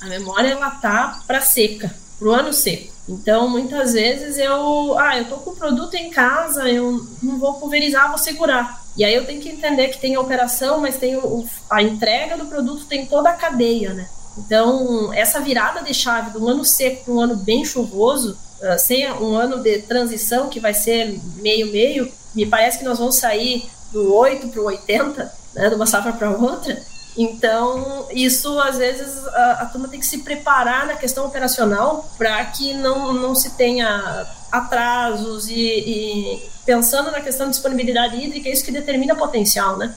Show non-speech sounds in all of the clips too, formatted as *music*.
A memória ela tá para seca, para o ano seco. Então, muitas vezes eu, ah, eu tô com o produto em casa, eu não vou pulverizar, vou segurar. E aí eu tenho que entender que tem a operação, mas tem o, a entrega do produto, tem toda a cadeia, né? Então, essa virada de chave do ano seco para um ano bem chuvoso, uh, sem um ano de transição que vai ser meio-meio, me parece que nós vamos sair do 8 para o 80, né, de uma safra para outra. Então, isso às vezes a, a, turma tem que se preparar na questão operacional para que não, não se tenha atrasos e, e pensando na questão de disponibilidade hídrica, é isso que determina potencial, né?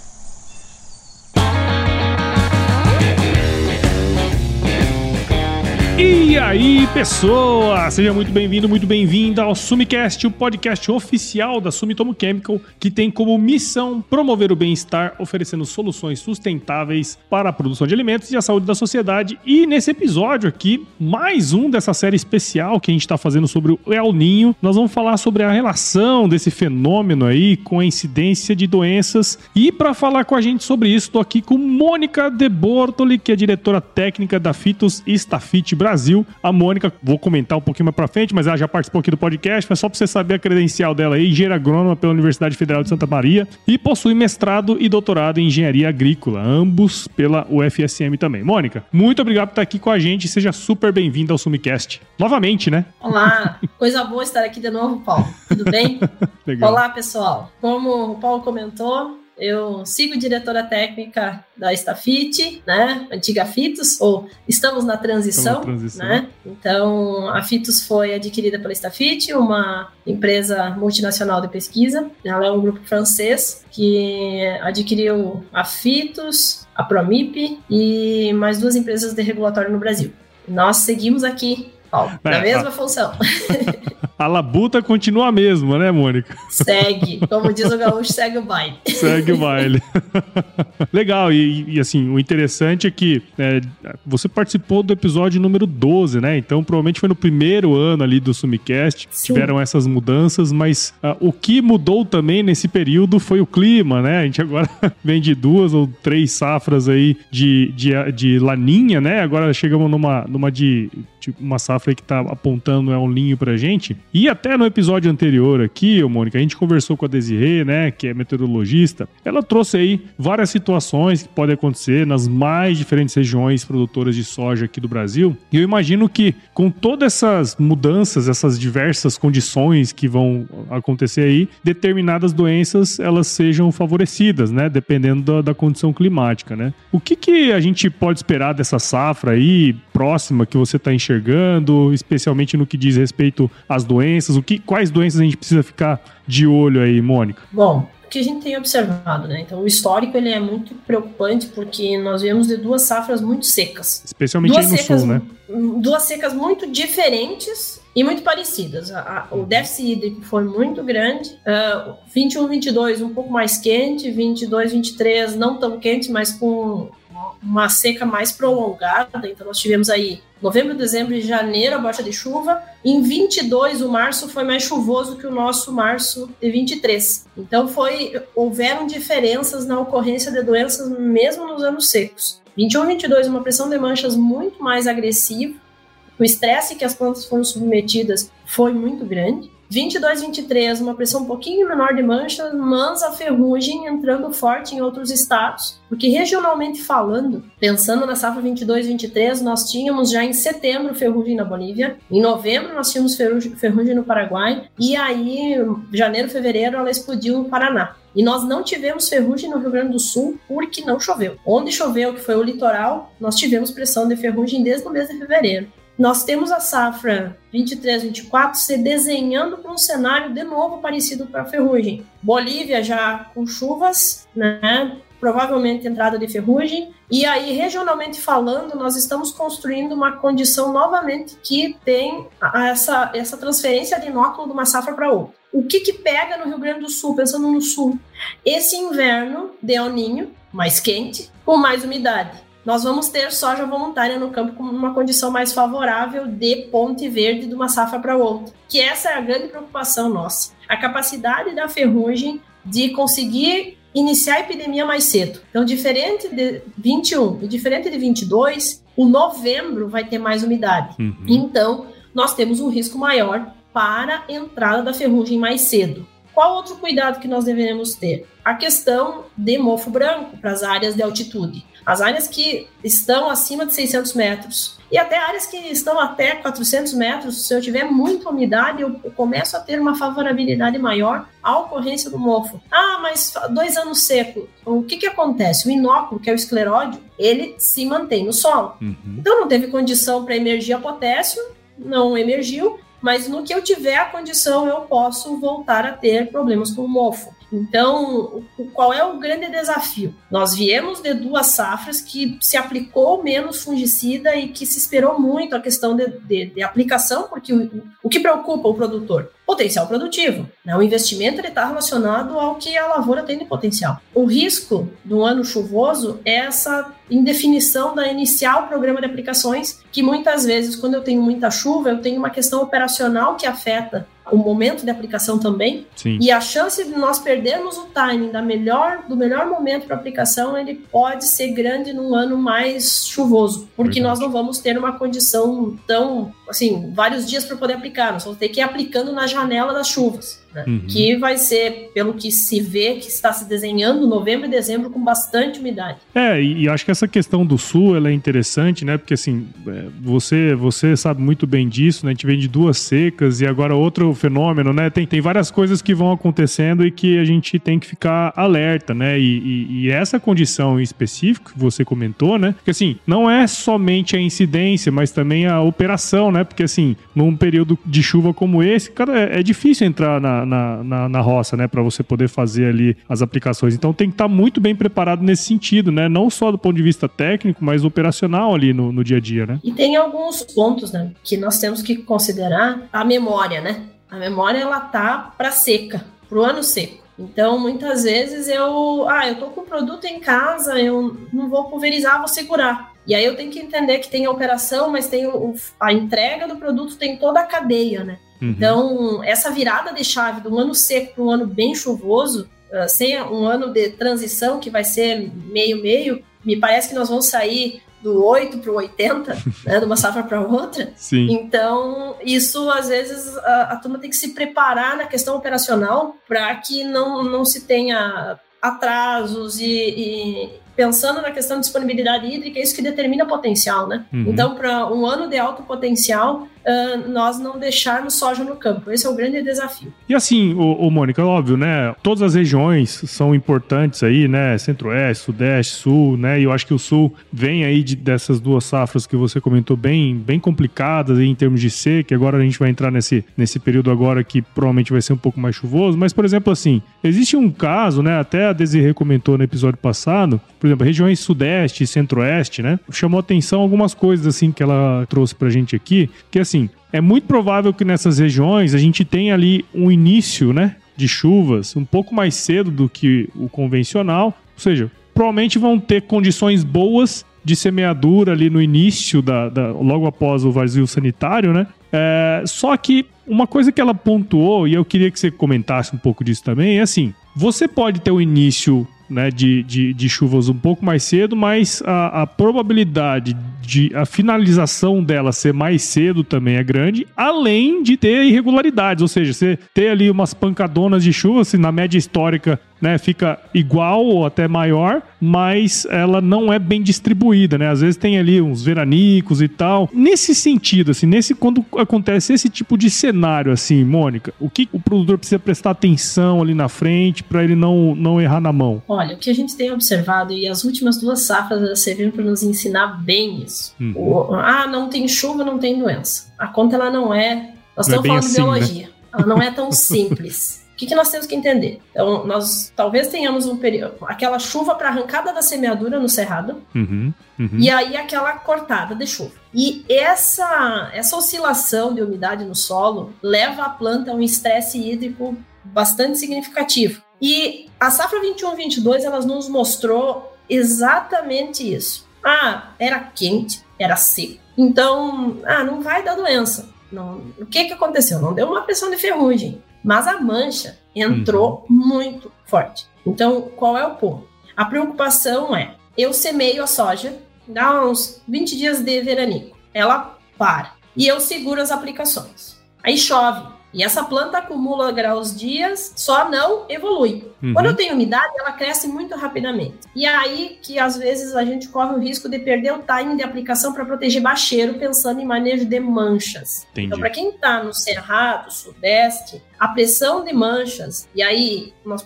E aí, pessoa! Seja muito bem-vindo, muito bem-vinda ao Sumicast, o podcast oficial da Sumitomo Chemical, que tem como missão promover o bem-estar, oferecendo soluções sustentáveis para a produção de alimentos e a saúde da sociedade. E nesse episódio aqui, mais um dessa série especial que a gente está fazendo sobre o El Ninho, nós vamos falar sobre a relação desse fenômeno aí com a incidência de doenças. E para falar com a gente sobre isso, estou aqui com Mônica De Bortoli, que é diretora técnica da Fitos Stafit Brasil. A Mônica, vou comentar um pouquinho mais pra frente, mas ela já participou aqui do podcast, mas só pra você saber a credencial dela aí, engenheira agrônoma pela Universidade Federal de Santa Maria e possui mestrado e doutorado em engenharia agrícola, ambos pela UFSM também. Mônica, muito obrigado por estar aqui com a gente, seja super bem-vinda ao Sumicast. Novamente, né? Olá, coisa boa estar aqui de novo, Paulo. Tudo bem? *laughs* Legal. Olá, pessoal. Como o Paulo comentou, eu sigo diretora técnica da Estafite, né? Antiga Fitos, ou estamos na transição, estamos na transição. né? Então, a Fitos foi adquirida pela Estafite, uma empresa multinacional de pesquisa. Ela é um grupo francês que adquiriu a Fitos, a Promip e mais duas empresas de regulatório no Brasil. Nós seguimos aqui Paulo, é, na mesma a... função. *laughs* A labuta continua a mesma, né, Mônica? Segue. *laughs* Como diz o gaúcho, segue o baile. Segue o baile. *laughs* Legal. E, e, assim, o interessante é que é, você participou do episódio número 12, né? Então, provavelmente foi no primeiro ano ali do Sumicast. Sim. Tiveram essas mudanças, mas uh, o que mudou também nesse período foi o clima, né? A gente agora *laughs* vem de duas ou três safras aí de, de, de laninha, né? Agora chegamos numa, numa de tipo, uma safra que está apontando é um linho pra gente. E até no episódio anterior aqui, Mônica, a gente conversou com a Desirê, né, que é meteorologista. Ela trouxe aí várias situações que podem acontecer nas mais diferentes regiões produtoras de soja aqui do Brasil. E eu imagino que com todas essas mudanças, essas diversas condições que vão acontecer aí, determinadas doenças elas sejam favorecidas, né, dependendo da, da condição climática, né? O que que a gente pode esperar dessa safra aí próxima que você está enxergando especialmente no que diz respeito às doenças? O que, quais doenças a gente precisa ficar de olho aí, Mônica? Bom, o que a gente tem observado, né? Então, o histórico ele é muito preocupante porque nós viemos de duas safras muito secas. Especialmente duas aí no secas, sul, né? Duas secas muito diferentes e muito parecidas. A, a, o déficit hídrico foi muito grande. Uh, 21, 22 um pouco mais quente, 22, 23 não tão quente, mas com uma seca mais prolongada. Então nós tivemos aí novembro, dezembro e janeiro a baixa de chuva. Em 22, o março foi mais chuvoso que o nosso março de 23. Então foi houveram diferenças na ocorrência de doenças mesmo nos anos secos. 21 22, uma pressão de manchas muito mais agressiva. O estresse que as plantas foram submetidas foi muito grande. 22, 23, uma pressão um pouquinho menor de manchas, mas a ferrugem entrando forte em outros estados, porque regionalmente falando, pensando na safra 22, 23, nós tínhamos já em setembro ferrugem na Bolívia, em novembro nós tínhamos ferrugem no Paraguai, e aí, janeiro, fevereiro, ela explodiu no Paraná. E nós não tivemos ferrugem no Rio Grande do Sul porque não choveu. Onde choveu, que foi o litoral, nós tivemos pressão de ferrugem desde o mês de fevereiro nós temos a safra 23-24 se desenhando para um cenário de novo parecido para a ferrugem. Bolívia já com chuvas, né? provavelmente entrada de ferrugem, e aí, regionalmente falando, nós estamos construindo uma condição novamente que tem essa, essa transferência de inóculo de uma safra para outra. O que, que pega no Rio Grande do Sul, pensando no sul? Esse inverno de El Ninho, mais quente, com mais umidade nós vamos ter soja voluntária no campo com uma condição mais favorável de ponte verde de uma safra para outra. Que essa é a grande preocupação nossa. A capacidade da ferrugem de conseguir iniciar a epidemia mais cedo. Então, diferente de 21 e diferente de 22, o novembro vai ter mais umidade. Uhum. Então, nós temos um risco maior para a entrada da ferrugem mais cedo. Qual outro cuidado que nós devemos ter? A questão de mofo branco para as áreas de altitude. As áreas que estão acima de 600 metros e até áreas que estão até 400 metros, se eu tiver muita umidade, eu começo a ter uma favorabilidade maior à ocorrência do mofo. Ah, mas dois anos seco, o que que acontece? O inóculo, que é o escleródio, ele se mantém no solo. Uhum. Então não teve condição para emergir a potássio, não emergiu, mas no que eu tiver a condição, eu posso voltar a ter problemas com o mofo. Então, qual é o grande desafio? Nós viemos de duas safras que se aplicou menos fungicida e que se esperou muito a questão de, de, de aplicação, porque o, o que preocupa o produtor? Potencial produtivo. Né? O investimento está relacionado ao que a lavoura tem de potencial. O risco do ano chuvoso é essa indefinição da inicial programa de aplicações, que muitas vezes, quando eu tenho muita chuva, eu tenho uma questão operacional que afeta o momento de aplicação também. Sim. E a chance de nós perdermos o timing da melhor, do melhor momento para aplicação, ele pode ser grande num ano mais chuvoso, porque Verdade. nós não vamos ter uma condição tão, assim, vários dias para poder aplicar, nós vamos ter que ir aplicando na janela das chuvas né? uhum. que vai ser, pelo que se vê, que está se desenhando novembro e dezembro com bastante umidade. É, e, acho que essa questão do sul ela é interessante, né? Porque assim, é, você, você sabe muito bem disso, né? A gente vem de duas secas e agora outro fenômeno, né? Tem, tem várias coisas que vão acontecendo e que a gente tem que ficar alerta, né? E, e, e essa condição em específico que você comentou, né? Porque assim, não é somente a incidência, mas também a operação, né? Porque assim, num período de chuva como esse, cara, é, é difícil entrar na, na, na, na, roça, né? Para você poder fazer ali as aplicações. Então tem que estar tá muito bem preparado nesse sentido, né? Não só do ponto de vista técnico, mas operacional ali no, no dia a dia, né? E tem alguns pontos, né? Que nós temos que considerar a memória, né? A memória, ela tá para seca, pro ano seco. Então, muitas vezes eu, ah, eu tô com o produto em casa, eu não vou pulverizar, vou segurar. E aí eu tenho que entender que tem a operação, mas tem o, a entrega do produto, tem toda a cadeia, né? Uhum. Então, essa virada de chave do ano seco para um ano bem chuvoso, uh, sem um ano de transição que vai ser meio-meio, me parece que nós vamos sair do 8 para o 80, né, de uma safra para outra. Sim. Então, isso às vezes a, a turma tem que se preparar na questão operacional para que não, não se tenha atrasos e, e, pensando na questão de disponibilidade hídrica, é isso que determina potencial, né? Uhum. Então, para um ano de alto potencial, nós não deixarmos soja no campo. Esse é o grande desafio. E assim, o, o Mônica, óbvio, né? Todas as regiões são importantes aí, né? Centro-Oeste, Sudeste, Sul, né? E eu acho que o Sul vem aí de, dessas duas safras que você comentou bem, bem complicadas em termos de seca. Agora a gente vai entrar nesse, nesse período agora que provavelmente vai ser um pouco mais chuvoso. Mas, por exemplo, assim, existe um caso, né? Até a Desirê comentou no episódio passado, por exemplo, regiões Sudeste e Centro-Oeste, né? Chamou atenção algumas coisas assim que ela trouxe pra gente aqui, que assim, assim, é muito provável que nessas regiões a gente tenha ali um início, né, de chuvas um pouco mais cedo do que o convencional, ou seja, provavelmente vão ter condições boas de semeadura ali no início da, da logo após o vazio sanitário, né? É, só que uma coisa que ela pontuou e eu queria que você comentasse um pouco disso também é assim: você pode ter o início né, de, de, de, chuvas um pouco mais cedo, mas a, a, probabilidade de a finalização dela ser mais cedo também é grande, além de ter irregularidades, ou seja, você ter ali umas pancadonas de chuva, assim, na média histórica né, fica igual ou até maior, mas ela não é bem distribuída, né? Às vezes tem ali uns veranicos e tal. Nesse sentido, assim, nesse quando acontece esse tipo de cenário assim, Mônica, o que o produtor precisa prestar atenção ali na frente para ele não não errar na mão? Olha, o que a gente tem observado e as últimas duas safras serviram para nos ensinar bem isso. Uhum. O, ah, não tem chuva, não tem doença. A conta ela não é. Nós não é estamos é falando assim, de biologia. Né? Ela não é tão *laughs* simples. O que, que nós temos que entender? Então, nós talvez tenhamos um período, aquela chuva para arrancada da semeadura no cerrado, uhum, uhum. e aí aquela cortada de chuva. E essa, essa oscilação de umidade no solo leva a planta a um estresse hídrico bastante significativo. E a safra 21-22 elas nos mostrou exatamente isso. Ah, era quente, era seco. Então, ah, não vai dar doença. Não, o que, que aconteceu? Não deu uma pressão de ferrugem. Mas a mancha entrou uhum. muito forte. Então, qual é o ponto? A preocupação é, eu semeio a soja, dá uns 20 dias de veranico, ela para, e eu seguro as aplicações. Aí chove, e essa planta acumula graus dias, só não evolui. Uhum. Quando eu tenho umidade, ela cresce muito rapidamente. E é aí que às vezes a gente corre o risco de perder o timing de aplicação para proteger bacheiro, pensando em manejo de manchas. Entendi. Então, para quem está no Cerrado, Sudeste, a pressão de manchas, e aí nós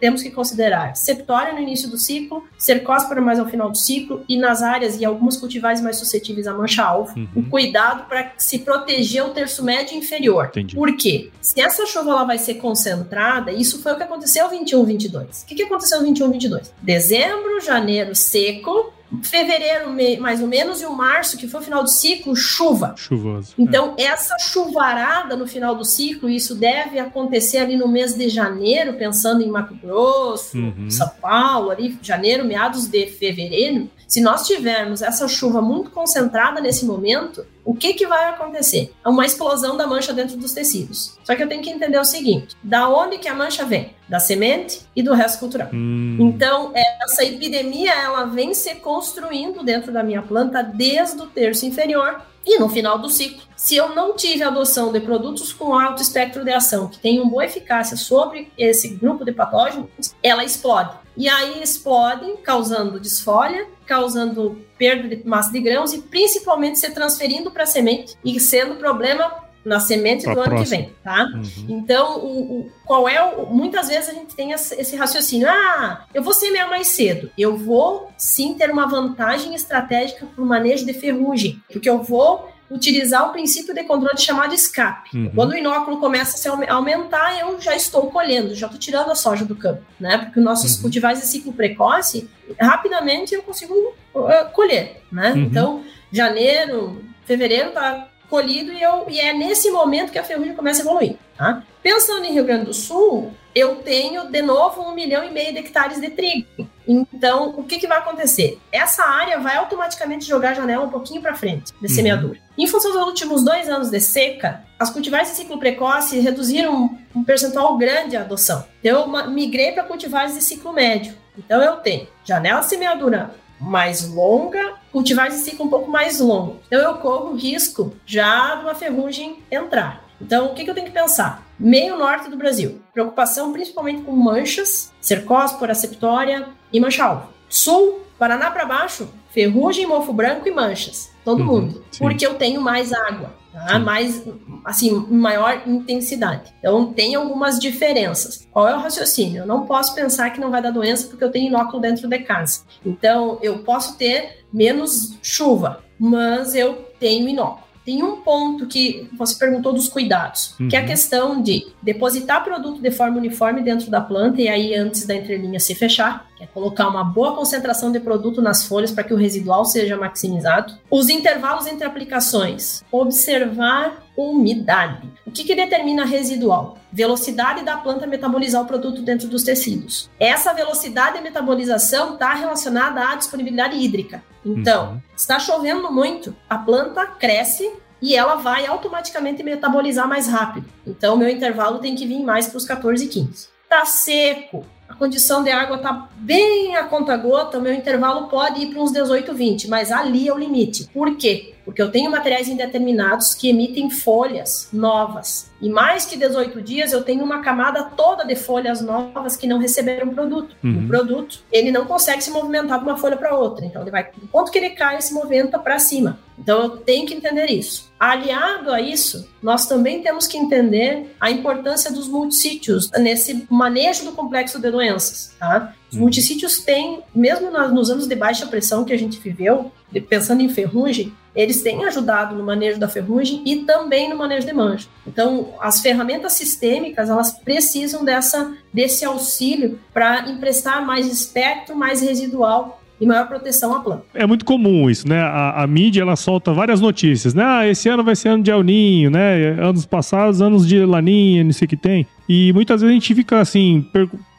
temos que considerar septória no início do ciclo, cercóspora mais ao final do ciclo, e nas áreas e algumas cultivares mais suscetíveis à mancha-alvo, uhum. o cuidado para se proteger o terço médio inferior. Entendi. Por quê? Se essa chuva ela vai ser concentrada, isso foi o que aconteceu 21, 22. O que, que aconteceu 21, 22? Dezembro, janeiro seco, fevereiro, mais ou menos, e o março, que foi o final do ciclo, chuva. Chuvoso. Então, é. essa chuvarada no final do ciclo, isso deve acontecer ali no mês de janeiro, pensando em Mato Grosso, uhum. São Paulo, ali, janeiro, meados de fevereiro. Se nós tivermos essa chuva muito concentrada nesse momento, o que, que vai acontecer? É uma explosão da mancha dentro dos tecidos. Só que eu tenho que entender o seguinte: da onde que a mancha vem? Da semente e do resto cultural. Hum. Então, essa epidemia ela vem se construindo dentro da minha planta desde o terço inferior e no final do ciclo. Se eu não tive adoção de produtos com alto espectro de ação, que tenham boa eficácia sobre esse grupo de patógenos, ela explode. E aí explode, causando desfolha, causando perda de massa de grãos e principalmente se transferindo para a semente e sendo problema na semente do ano que vem, tá? Uhum. Então, o, o, qual é o. Muitas vezes a gente tem esse raciocínio: ah, eu vou semear mais cedo. Eu vou sim ter uma vantagem estratégica para o manejo de ferrugem, porque eu vou utilizar o princípio de controle chamado escape. Uhum. Quando o inóculo começa a se aumentar, eu já estou colhendo, já estou tirando a soja do campo, né? Porque nossos uhum. cultivares de ciclo precoce, rapidamente eu consigo uh, colher, né? Uhum. Então, janeiro, fevereiro tá colhido e, eu, e é nesse momento que a ferrugem começa a evoluir. Tá? Pensando em Rio Grande do Sul, eu tenho de novo um milhão e meio de hectares de trigo. Então, o que, que vai acontecer? Essa área vai automaticamente jogar a janela um pouquinho para frente de uhum. semeadura. Em função dos últimos dois anos de seca, as cultivares de ciclo precoce reduziram um percentual grande a adoção. Eu migrei para cultivares de ciclo médio. Então, eu tenho janela de semeadura mais longa, cultivares de ciclo um pouco mais longo. Então eu corro o risco já de uma ferrugem entrar. Então, o que, que eu tenho que pensar? Meio norte do Brasil, preocupação principalmente com manchas, cercóspora, septória e mancha-alvo. Sul, Paraná para baixo, ferrugem, mofo branco e manchas. Todo uhum, mundo. Sim. Porque eu tenho mais água tá? mais, assim, maior intensidade. Então, tem algumas diferenças. Qual é o raciocínio? Eu não posso pensar que não vai dar doença porque eu tenho inóculo dentro de casa. Então, eu posso ter menos chuva, mas eu tenho inóculo. Tem um ponto que você perguntou dos cuidados, uhum. que é a uhum. questão de depositar produto de forma uniforme dentro da planta e aí antes da entrelinha se fechar, é colocar uma boa concentração de produto nas folhas para que o residual seja maximizado. Os intervalos entre aplicações, observar umidade. O que, que determina residual? Velocidade da planta metabolizar o produto dentro dos tecidos. Essa velocidade de metabolização está relacionada à disponibilidade hídrica. Então, uhum. está chovendo muito, a planta cresce e ela vai automaticamente metabolizar mais rápido. Então, meu intervalo tem que vir mais para os 14 e 15. Está seco, a condição de água está bem a conta gota, meu intervalo pode ir para uns 18, 20, mas ali é o limite. Por quê? Porque eu tenho materiais indeterminados que emitem folhas novas. E mais que 18 dias, eu tenho uma camada toda de folhas novas que não receberam produto. Uhum. O produto, ele não consegue se movimentar de uma folha para outra. Então, ele vai, enquanto que ele cai, se movimenta para cima. Então, eu tenho que entender isso. Aliado a isso, nós também temos que entender a importância dos multissítios nesse manejo do complexo de doenças. Tá? Os uhum. multissítios têm, mesmo nos anos de baixa pressão que a gente viveu, pensando em ferrugem, eles têm ajudado no manejo da ferrugem e também no manejo de mancha. Então, as ferramentas sistêmicas, elas precisam dessa, desse auxílio para emprestar mais espectro, mais residual e maior proteção à planta. É muito comum isso, né? A, a, mídia ela solta várias notícias, né? Ah, esse ano vai ser ano de El Ninho, né? Anos passados, anos de Laninha, não sei o que tem. E muitas vezes a gente fica assim,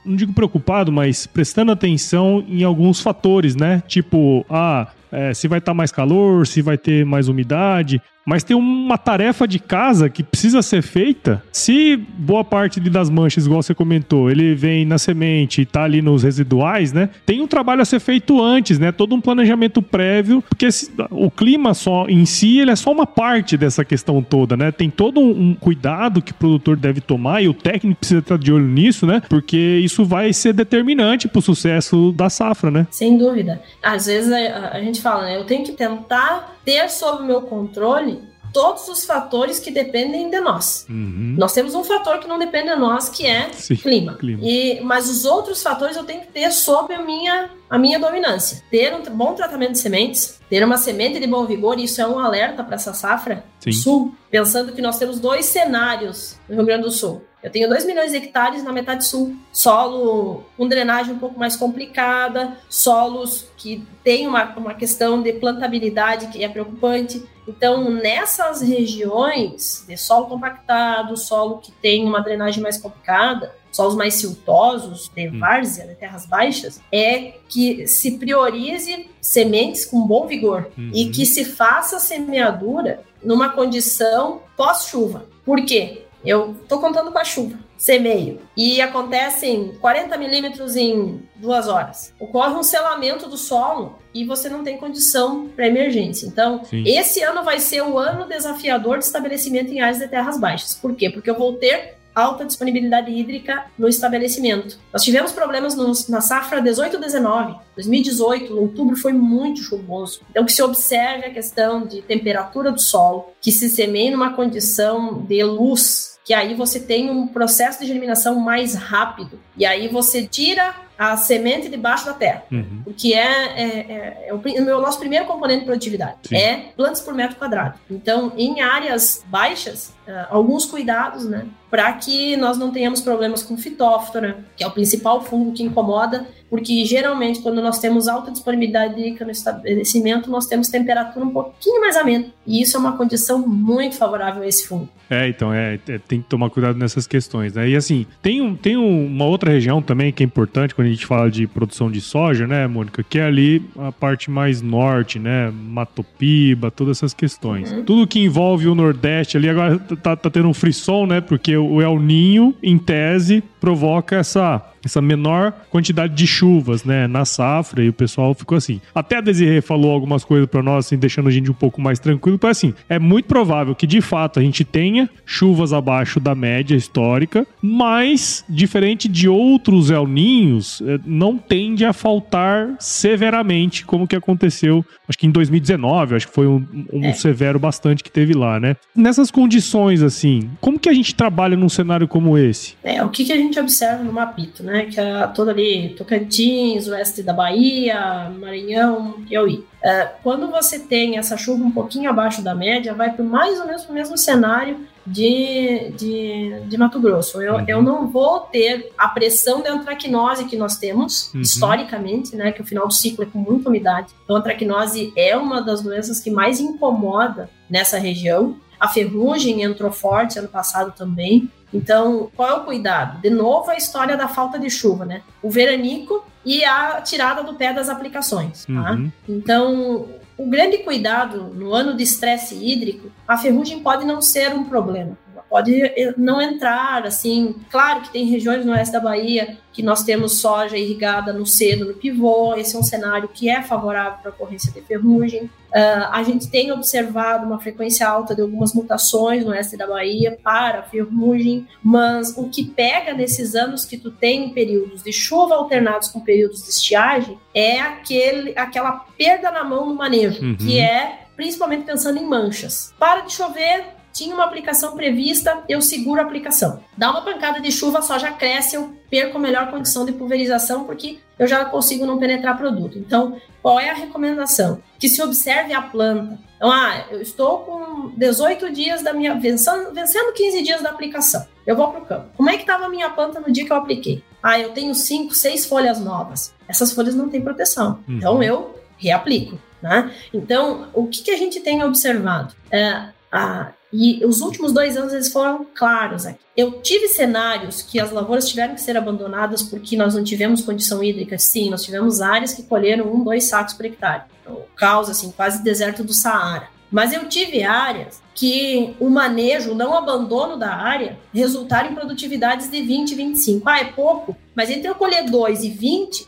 não digo preocupado, mas prestando atenção em alguns fatores, né? Tipo, ah, é, se vai estar tá mais calor, se vai ter mais umidade, mas tem uma tarefa de casa que precisa ser feita. Se boa parte das manchas, igual você comentou, ele vem na semente e tá ali nos residuais, né? Tem um trabalho a ser feito antes, né? Todo um planejamento prévio, porque o clima só em si, ele é só uma parte dessa questão toda, né? Tem todo um cuidado que o produtor deve tomar e o técnico precisa estar de olho nisso, né? Porque isso vai ser determinante para o sucesso da safra, né? Sem dúvida. Às vezes a, a gente fala, né? Eu tenho que tentar ter sob o meu controle todos os fatores que dependem de nós. Uhum. Nós temos um fator que não depende de nós, que é Sim, clima. clima. E, mas os outros fatores eu tenho que ter sob a minha, a minha dominância. Ter um bom tratamento de sementes, ter uma semente de bom vigor, isso é um alerta para essa safra Sim. sul, pensando que nós temos dois cenários no Rio Grande do Sul. Eu tenho 2 milhões de hectares na metade sul, solo com drenagem um pouco mais complicada, solos que tem uma, uma questão de plantabilidade que é preocupante. Então, nessas regiões de solo compactado, solo que tem uma drenagem mais complicada, solos mais siltosos, de hum. várzea, de terras baixas, é que se priorize sementes com bom vigor uhum. e que se faça semeadura numa condição pós-chuva. Por quê? Eu tô contando com a chuva, semeio, e acontecem 40 milímetros em duas horas. Ocorre um selamento do solo e você não tem condição para emergência. Então, Sim. esse ano vai ser o ano desafiador de estabelecimento em áreas de terras baixas. Por quê? Porque eu vou ter alta disponibilidade hídrica no estabelecimento. Nós tivemos problemas no, na safra 18-19. 2018, outubro foi muito chuvoso. Então, que se observe a questão de temperatura do solo, que se semeie numa condição de luz que aí você tem um processo de germinação mais rápido. E aí você tira a semente debaixo da terra, uhum. o que é, é, é, é o, o, nosso primeiro componente de produtividade, Sim. é plantas por metro quadrado. Então, em áreas baixas, uh, alguns cuidados, né, para que nós não tenhamos problemas com fitóftora, que é o principal fungo que incomoda, porque geralmente quando nós temos alta disponibilidade hídrica no estabelecimento, nós temos temperatura um pouquinho mais amena, e isso é uma condição muito favorável a esse fungo. É, então, é, é tem que tomar cuidado nessas questões, né? E assim, tem, um, tem uma outra região também que é importante quando a gente fala de produção de soja, né, Mônica? Que é ali a parte mais norte, né? Matopiba, todas essas questões. Uhum. Tudo que envolve o Nordeste ali, agora tá, tá tendo um frisson, né? Porque o El Ninho, em tese, provoca essa essa menor quantidade de chuvas, né, na safra, e o pessoal ficou assim. Até a Desirê falou algumas coisas para nós, assim, deixando a gente um pouco mais tranquilo, para assim, é muito provável que de fato a gente tenha chuvas abaixo da média histórica, mas diferente de outros El Ninhos, é, não tende a faltar severamente, como que aconteceu, acho que em 2019, acho que foi um, um é. severo bastante que teve lá, né? Nessas condições assim, como que a gente trabalha num cenário como esse? É, o que, que a gente observa no mapito, né? que é toda ali Tocantins, oeste da Bahia, Maranhão, Piauí. É, quando você tem essa chuva um pouquinho abaixo da média, vai para mais ou menos o mesmo cenário de, de, de Mato Grosso. Eu, uhum. eu não vou ter a pressão de antracnose que nós temos, uhum. historicamente, né, que o final do ciclo é com muita umidade. Então, a antracnose é uma das doenças que mais incomoda nessa região. A ferrugem entrou forte ano passado também. Então, qual é o cuidado? De novo, a história da falta de chuva, né? O veranico e a tirada do pé das aplicações. Tá? Uhum. Então, o grande cuidado no ano de estresse hídrico, a ferrugem pode não ser um problema pode não entrar, assim, claro que tem regiões no oeste da Bahia que nós temos soja irrigada no cedo, no pivô, esse é um cenário que é favorável para a ocorrência de ferrugem. Uh, a gente tem observado uma frequência alta de algumas mutações no oeste da Bahia para a ferrugem, mas o que pega nesses anos que tu tem períodos de chuva alternados com períodos de estiagem é aquele, aquela perda na mão no manejo, uhum. que é principalmente pensando em manchas. Para de chover, tinha uma aplicação prevista, eu seguro a aplicação. Dá uma pancada de chuva, só já cresce, eu perco a melhor condição de pulverização, porque eu já consigo não penetrar produto. Então, qual é a recomendação? Que se observe a planta. Então, ah, eu estou com 18 dias da minha. vencendo, vencendo 15 dias da aplicação. Eu vou para o campo. Como é que estava a minha planta no dia que eu apliquei? Ah, eu tenho 5, 6 folhas novas. Essas folhas não têm proteção. Uhum. Então, eu reaplico. Né? Então, o que, que a gente tem observado? É, Ah, e os últimos dois anos eles foram claros aqui. Eu tive cenários que as lavouras tiveram que ser abandonadas porque nós não tivemos condição hídrica. Sim, nós tivemos áreas que colheram um, dois sacos por hectare. Então, causa, assim, quase deserto do Saara. Mas eu tive áreas que o manejo, o não abandono da área, resultaram em produtividades de 20, 25. Ah, é pouco, mas entre eu colher 2 e 20.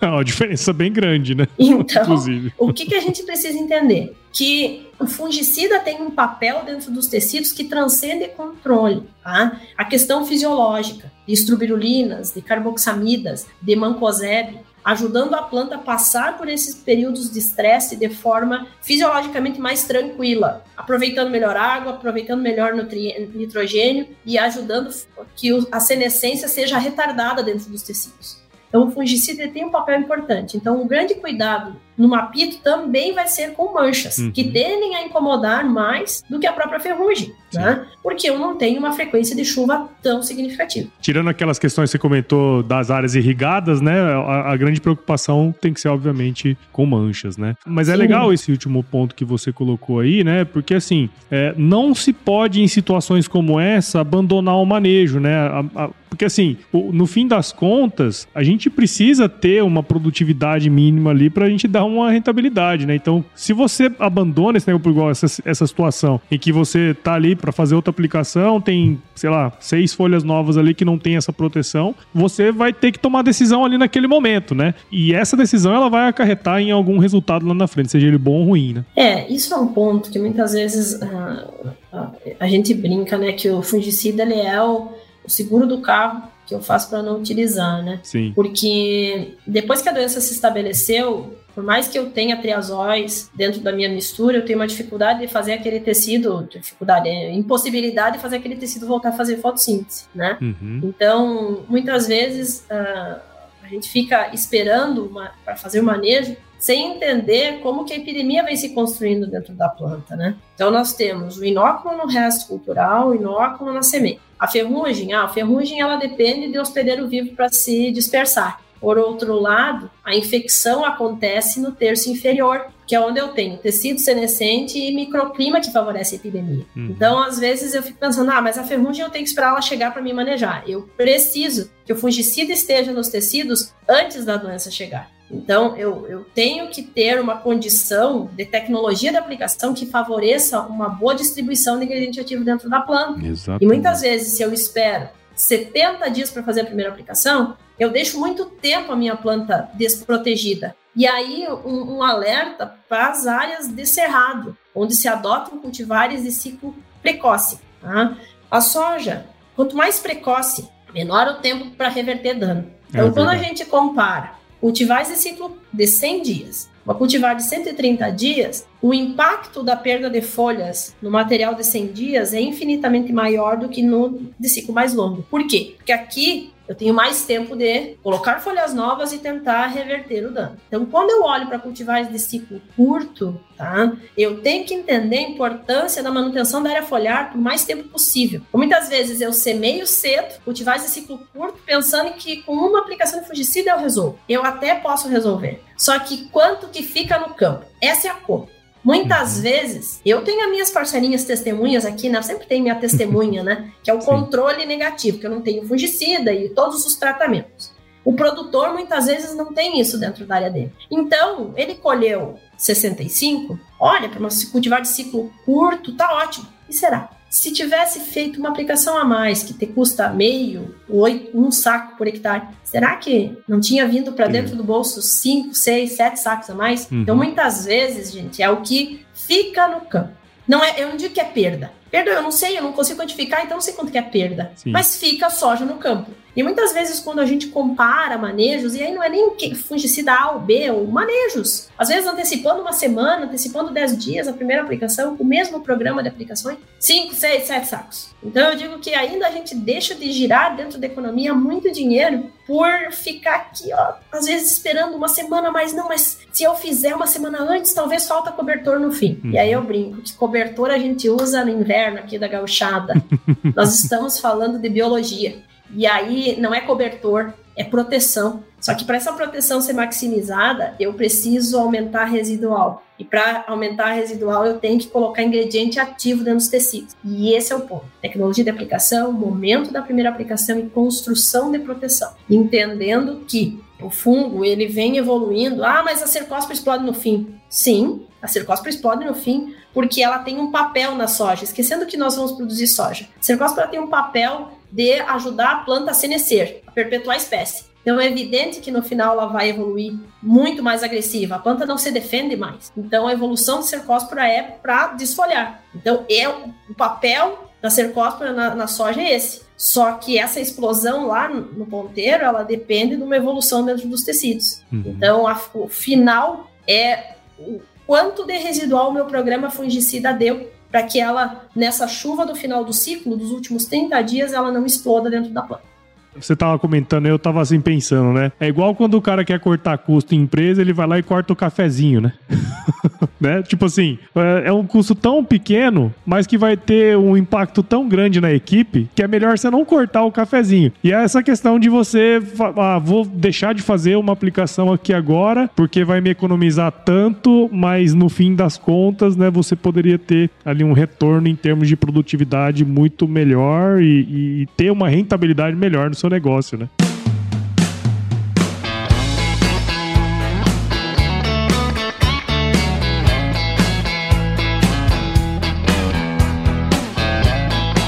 20. *laughs* É uma diferença bem grande, né? Então, *laughs* Inclusive. o que, que a gente precisa entender? Que o fungicida tem um papel dentro dos tecidos que transcende controle. Tá? A questão fisiológica de estrubirulinas, de carboxamidas, de mancozeb, ajudando a planta a passar por esses períodos de estresse de forma fisiologicamente mais tranquila, aproveitando melhor água, aproveitando melhor nitrogênio e ajudando que a senescência seja retardada dentro dos tecidos. Então, o fungicida tem um papel importante. Então, o grande cuidado no mapito também vai ser com manchas, uhum. que tendem a incomodar mais do que a própria ferrugem, né? Porque eu não tenho uma frequência de chuva tão significativa. Tirando aquelas questões que você comentou das áreas irrigadas, né? A, a grande preocupação tem que ser, obviamente, com manchas, né? Mas é Sim. legal esse último ponto que você colocou aí, né? Porque, assim, é, não se pode, em situações como essa, abandonar o manejo, né? A, a, porque, assim, no fim das contas, a gente precisa ter uma produtividade mínima ali para a gente dar uma rentabilidade, né? Então, se você abandona esse negócio igual essa, essa situação em que você tá ali para fazer outra aplicação, tem, sei lá, seis folhas novas ali que não tem essa proteção, você vai ter que tomar decisão ali naquele momento, né? E essa decisão ela vai acarretar em algum resultado lá na frente, seja ele bom ou ruim, né? É, isso é um ponto que muitas vezes uh, a gente brinca, né? Que o fungicida ele é o, o seguro do carro que eu faço para não utilizar, né? Sim. Porque depois que a doença se estabeleceu, por mais que eu tenha triazóis dentro da minha mistura, eu tenho uma dificuldade de fazer aquele tecido, dificuldade, é, impossibilidade de fazer aquele tecido voltar a fazer fotossíntese, né? Uhum. Então, muitas vezes uh, a gente fica esperando para fazer o manejo sem entender como que a epidemia vem se construindo dentro da planta, né? Então nós temos o inóculo no resto cultural, o inóculo na semente. A ferrugem, ah, a ferrugem ela depende de hospedeiro vivo para se dispersar. Por outro lado, a infecção acontece no terço inferior, que é onde eu tenho tecido senescente e microclima que favorece a epidemia. Uhum. Então, às vezes eu fico pensando, ah, mas a ferrugem eu tenho que esperar ela chegar para me manejar. Eu preciso que o fungicida esteja nos tecidos antes da doença chegar. Então, eu, eu tenho que ter uma condição de tecnologia de aplicação que favoreça uma boa distribuição de ingrediente ativo dentro da planta. Exatamente. E muitas vezes, se eu espero 70 dias para fazer a primeira aplicação, eu deixo muito tempo a minha planta desprotegida. E aí, um, um alerta para as áreas de cerrado, onde se adotam cultivares de ciclo precoce. Tá? A soja, quanto mais precoce, menor o tempo para reverter dano. Então, é quando a gente compara cultivares de ciclo de 100 dias uma cultivar de 130 dias, o impacto da perda de folhas no material de 100 dias é infinitamente maior do que no de ciclo mais longo. Por quê? Porque aqui eu tenho mais tempo de colocar folhas novas e tentar reverter o dano. Então, quando eu olho para cultivares de ciclo curto, tá? Eu tenho que entender a importância da manutenção da área foliar por mais tempo possível. Muitas vezes eu semeio cedo, cultivares de ciclo curto, pensando que com uma aplicação de fungicida eu resolvo. Eu até posso resolver. Só que quanto que fica no campo? Essa é a conta. Muitas uhum. vezes, eu tenho as minhas parceirinhas testemunhas aqui, né? Eu sempre tenho minha testemunha, né? Que é o *laughs* Sim. controle negativo, que eu não tenho fungicida e todos os tratamentos. O produtor muitas vezes não tem isso dentro da área dele. Então, ele colheu 65, olha, para se cultivar de ciclo curto, tá ótimo. E será? Se tivesse feito uma aplicação a mais, que te custa meio, oito, um saco por hectare, será que não tinha vindo para dentro do bolso cinco, seis, sete sacos a mais? Uhum. Então, muitas vezes, gente, é o que fica no campo. Não é, eu não digo que é perda. Perda eu não sei, eu não consigo quantificar, então não sei quanto que é perda. Sim. Mas fica soja no campo. E muitas vezes, quando a gente compara manejos, e aí não é nem fungicida A ou B, ou manejos. Às vezes, antecipando uma semana, antecipando 10 dias a primeira aplicação, o mesmo programa de aplicações, 5, 6, 7 sacos. Então, eu digo que ainda a gente deixa de girar dentro da economia muito dinheiro por ficar aqui, ó, às vezes esperando uma semana, mas não, mas se eu fizer uma semana antes, talvez falta cobertor no fim. Uhum. E aí eu brinco que cobertor a gente usa no inverno aqui da gauchada. *laughs* Nós estamos falando de biologia. E aí não é cobertor, é proteção. Só que para essa proteção ser maximizada, eu preciso aumentar a residual. E para aumentar a residual, eu tenho que colocar ingrediente ativo dentro dos tecidos. E esse é o ponto. Tecnologia de aplicação, momento da primeira aplicação e construção de proteção. Entendendo que o fungo, ele vem evoluindo. Ah, mas a cercospora explode no fim. Sim, a cercospora explode no fim porque ela tem um papel na soja. Esquecendo que nós vamos produzir soja. A cercospora tem um papel de ajudar a planta a senescer, a perpetuar a espécie. Então é evidente que no final ela vai evoluir muito mais agressiva. A planta não se defende mais. Então a evolução de cercóspora é para desfolhar. Então é o papel da cercóspora na, na soja é esse. Só que essa explosão lá no ponteiro, ela depende de uma evolução dentro dos tecidos. Uhum. Então, a, o final é o quanto de residual o meu programa fungicida deu para que ela, nessa chuva do final do ciclo, dos últimos 30 dias, ela não exploda dentro da planta você tava comentando, eu tava assim pensando, né? É igual quando o cara quer cortar custo em empresa, ele vai lá e corta o cafezinho, né? *laughs* né? Tipo assim, é, é um custo tão pequeno, mas que vai ter um impacto tão grande na equipe que é melhor você não cortar o cafezinho. E é essa questão de você, ah, vou deixar de fazer uma aplicação aqui agora, porque vai me economizar tanto, mas no fim das contas, né, você poderia ter ali um retorno em termos de produtividade muito melhor e, e ter uma rentabilidade melhor no seu seu negócio, né?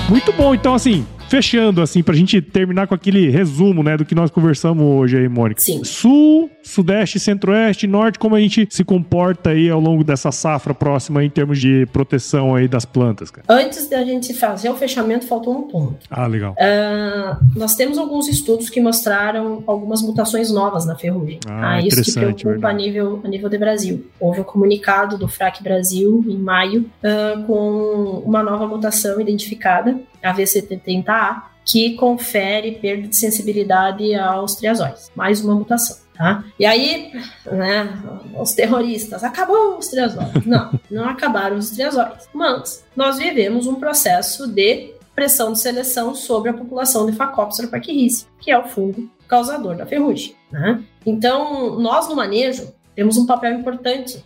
Muito bom, então assim, fechando, assim, pra gente terminar com aquele resumo, né, do que nós conversamos hoje aí, Mônica. Sim. Sul, Sudeste, Centro-Oeste, Norte, como a gente se comporta aí ao longo dessa safra próxima em termos de proteção aí das plantas, cara? Antes da gente fazer o fechamento, faltou um ponto. Ah, legal. Uh, nós temos alguns estudos que mostraram algumas mutações novas na ferrugem. Ah, ah isso que preocupa a nível, a nível de Brasil. Houve um comunicado do FRAC Brasil, em maio, uh, com uma nova mutação identificada a VC30A, que confere perda de sensibilidade aos triazóis. Mais uma mutação. Tá? E aí, né, os terroristas, acabou os triazóides. *laughs* Não, não acabaram os triazóides. Mas nós vivemos um processo de pressão de seleção sobre a população de Phacopsora pachyrhizae, que é o fungo causador da ferrugem. Né? Então, nós no manejo temos um papel importante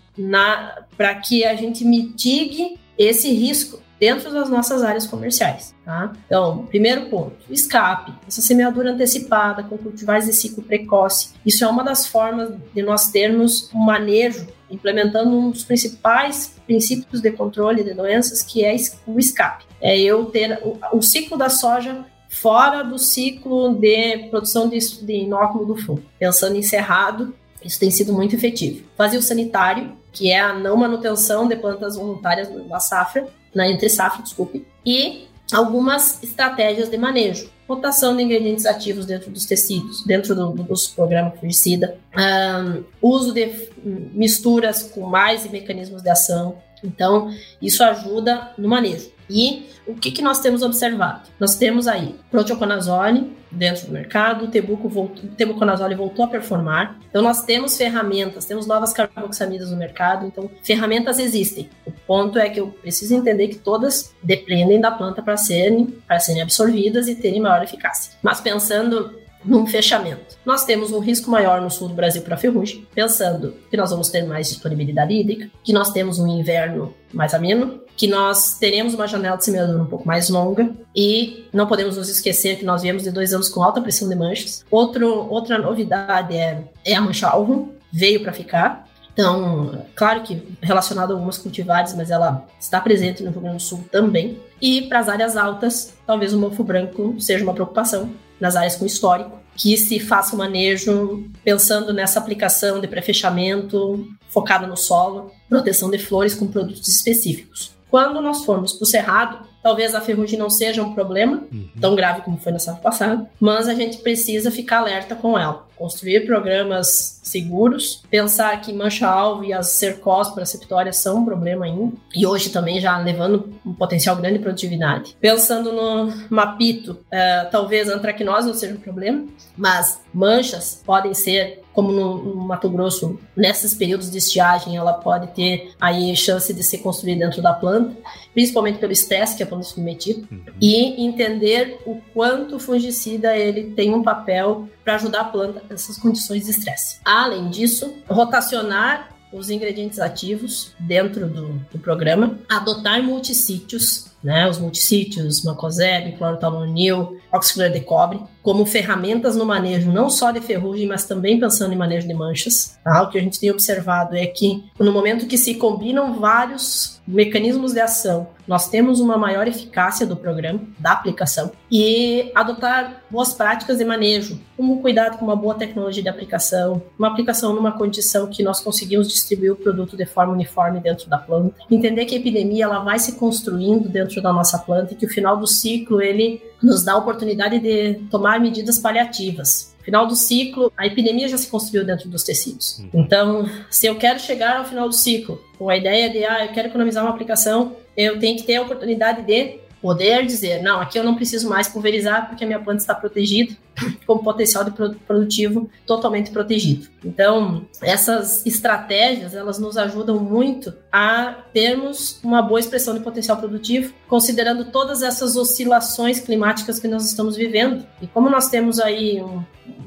para que a gente mitigue esse risco dentro das nossas áreas comerciais. Tá? Então, primeiro ponto, escape, essa semeadura antecipada com cultivares de ciclo precoce. Isso é uma das formas de nós termos um manejo, implementando um dos principais princípios de controle de doenças, que é o escape. É eu ter o, o ciclo da soja fora do ciclo de produção de, de inóculo do fungo. Pensando em cerrado, isso tem sido muito efetivo. Fazer o sanitário, que é a não manutenção de plantas voluntárias na safra, na entre safra, desculpe, e algumas estratégias de manejo. Rotação de ingredientes ativos dentro dos tecidos, dentro do, dos programas fungicida, um, uso de misturas com mais mecanismos de ação. Então, isso ajuda no manejo. E o que, que nós temos observado? Nós temos aí proteoconazole dentro do mercado, o tebuco tebuconazole voltou a performar. Então nós temos ferramentas, temos novas carboxamidas no mercado, então ferramentas existem. O ponto é que eu preciso entender que todas dependem da planta para serem, para serem absorvidas e terem maior eficácia. Mas pensando num fechamento. Nós temos um risco maior no sul do Brasil para ferrugem, pensando que nós vamos ter mais disponibilidade hídrica, que nós temos um inverno mais ameno, que nós teremos uma janela de semeadura um pouco mais longa e não podemos nos esquecer que nós viemos de dois anos com alta pressão de manchas. Outro, outra novidade é, é a mancha-alvo, veio para ficar. Então, claro que relacionado a algumas cultivares, mas ela está presente no Rio Grande do Sul também. E para as áreas altas, talvez o mofo branco seja uma preocupação nas áreas com histórico, que se faça o manejo pensando nessa aplicação de pré-fechamento focada no solo, proteção de flores com produtos específicos. Quando nós formos para o cerrado, talvez a ferrugem não seja um problema uhum. tão grave como foi na safra passada, mas a gente precisa ficar alerta com ela. Construir programas seguros, pensar que mancha-alvo e as cercósporas septórias são um problema ainda, e hoje também já levando um potencial grande de produtividade. Pensando no mapito, uh, talvez a antracnose não seja um problema, mas manchas podem ser como no, no, Mato Grosso, nesses períodos de estiagem, ela pode ter aí chance de ser construída dentro da planta, principalmente pelo estresse que a planta é submetida, uhum. e entender o quanto o fungicida ele tem um papel para ajudar a planta nessas condições de estresse. Além disso, rotacionar os ingredientes ativos dentro do, do programa, adotar multissítios né, os multissítios, mancozeb, clorotalonil, oxicloro de cobre, como ferramentas no manejo não só de ferrugem, mas também pensando em manejo de manchas. Tá? O que a gente tem observado é que no momento que se combinam vários mecanismos de ação, nós temos uma maior eficácia do programa, da aplicação, e adotar boas práticas de manejo, como cuidado com uma boa tecnologia de aplicação, uma aplicação numa condição que nós conseguimos distribuir o produto de forma uniforme dentro da planta, entender que a epidemia ela vai se construindo dentro da nossa planta e que o final do ciclo ele nos dá a oportunidade de tomar medidas paliativas. Final do ciclo, a epidemia já se construiu dentro dos tecidos. Uhum. Então, se eu quero chegar ao final do ciclo com a ideia de, ah, eu quero economizar uma aplicação, eu tenho que ter a oportunidade de poder dizer, não, aqui eu não preciso mais pulverizar porque a minha planta está protegida, *laughs* com potencial produtivo totalmente protegido. Então, essas estratégias, elas nos ajudam muito a termos uma boa expressão de potencial produtivo, considerando todas essas oscilações climáticas que nós estamos vivendo. E como nós temos aí um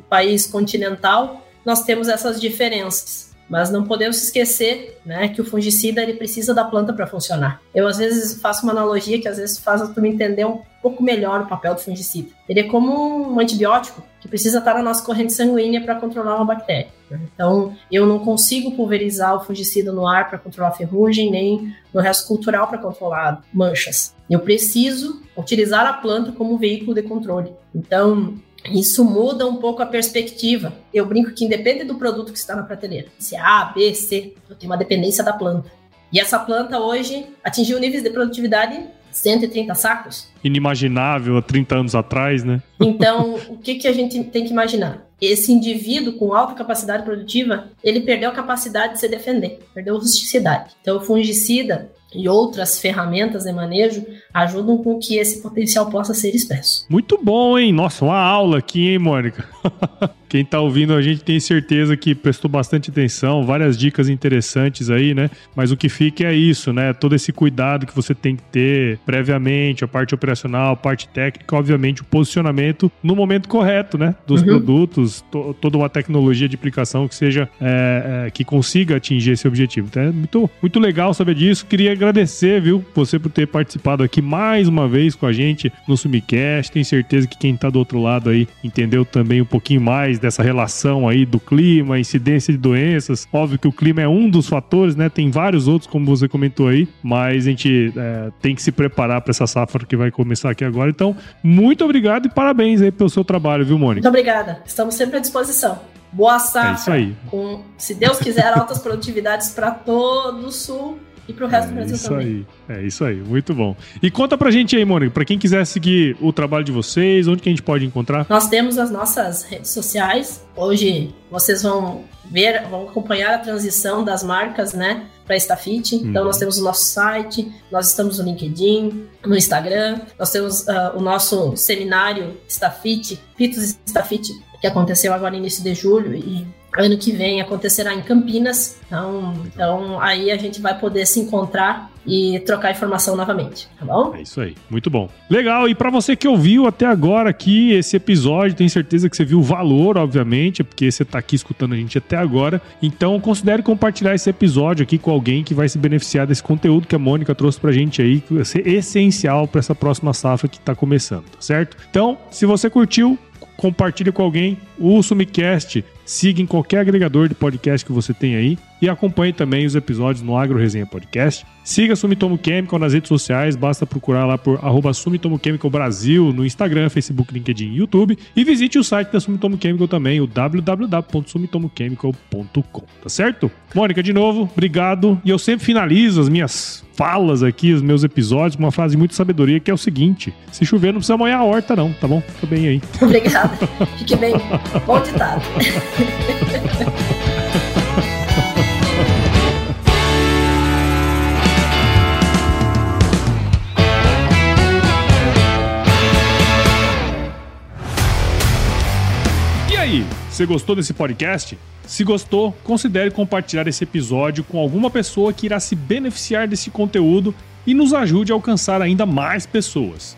país continental, nós temos essas diferenças. Mas não podemos esquecer né, que o fungicida ele precisa da planta para funcionar. Eu às vezes faço uma analogia que às vezes faz tu me entender um pouco melhor o papel do fungicida. Ele é como um antibiótico que precisa estar na nossa corrente sanguínea para controlar uma bactéria. Então, eu não consigo pulverizar o fungicida no ar para controlar ferrugem, nem no resto cultural para controlar manchas. Eu preciso utilizar a planta como veículo de controle. Então, isso muda um pouco a perspectiva. Eu brinco que independe do produto que está na prateleira, se é A, B, C, eu tenho uma dependência da planta. E essa planta hoje atingiu níveis de produtividade 130 sacos. Inimaginável há 30 anos atrás, né? Então, o que, que a gente tem que imaginar? Esse indivíduo com alta capacidade produtiva, ele perdeu a capacidade de se defender, perdeu a rusticidade. Então, o fungicida, e outras ferramentas de manejo ajudam com que esse potencial possa ser expresso. Muito bom, hein? Nossa, uma aula aqui, hein, Mônica? *laughs* Quem está ouvindo a gente tem certeza que prestou bastante atenção, várias dicas interessantes aí, né? Mas o que fica é isso, né? Todo esse cuidado que você tem que ter previamente, a parte operacional, a parte técnica, obviamente o posicionamento no momento correto, né? Dos uhum. produtos, to toda uma tecnologia de aplicação que seja é, é, que consiga atingir esse objetivo. Então é muito, muito legal saber disso. Queria agradecer, viu, você por ter participado aqui mais uma vez com a gente no Sumicast. Tenho certeza que quem está do outro lado aí entendeu também um pouquinho mais dessa relação aí do clima, incidência de doenças. Óbvio que o clima é um dos fatores, né? Tem vários outros, como você comentou aí, mas a gente é, tem que se preparar para essa safra que vai começar aqui agora. Então, muito obrigado e parabéns aí pelo seu trabalho, viu, Mônica? Muito obrigada. Estamos sempre à disposição. Boa safra. É isso aí. Com, se Deus quiser, altas *laughs* produtividades para todo o sul e para o resto é do Brasil isso também. Aí. É isso aí, muito bom. E conta pra gente aí, Mônica, pra quem quiser seguir o trabalho de vocês, onde que a gente pode encontrar? Nós temos as nossas redes sociais. Hoje vocês vão ver, vão acompanhar a transição das marcas, né, para Stafit. Então uhum. nós temos o nosso site, nós estamos no LinkedIn, no Instagram, nós temos uh, o nosso seminário Stafit, Pitos Stafit, que aconteceu agora no início de julho e ano que vem acontecerá em Campinas. Então, então aí a gente vai poder se encontrar e trocar informação novamente, tá bom? É isso aí, muito bom. Legal, e para você que ouviu até agora aqui esse episódio, tenho certeza que você viu o valor, obviamente, porque você tá aqui escutando a gente até agora. Então, considere compartilhar esse episódio aqui com alguém que vai se beneficiar desse conteúdo que a Mônica trouxe pra gente aí, que vai ser essencial para essa próxima safra que tá começando, tá certo? Então, se você curtiu, compartilhe com alguém o Sumicast, siga em qualquer agregador de podcast que você tem aí e acompanhe também os episódios no Agro Resenha Podcast. Siga Sumitomo Chemical nas redes sociais, basta procurar lá por arroba Sumitomo Chemical Brasil no Instagram, Facebook, LinkedIn e YouTube. E visite o site da Sumitomo Chemical também, o www.sumitomochemical.com, tá certo? Mônica, de novo, obrigado. E eu sempre finalizo as minhas falas aqui, os meus episódios, com uma frase de muita sabedoria que é o seguinte: se chover, não precisa molhar a horta, não, tá bom? Fica bem aí. *laughs* Obrigada. Fique bem. Bom ditado. *laughs* e aí, você gostou desse podcast? Se gostou, considere compartilhar esse episódio com alguma pessoa que irá se beneficiar desse conteúdo e nos ajude a alcançar ainda mais pessoas.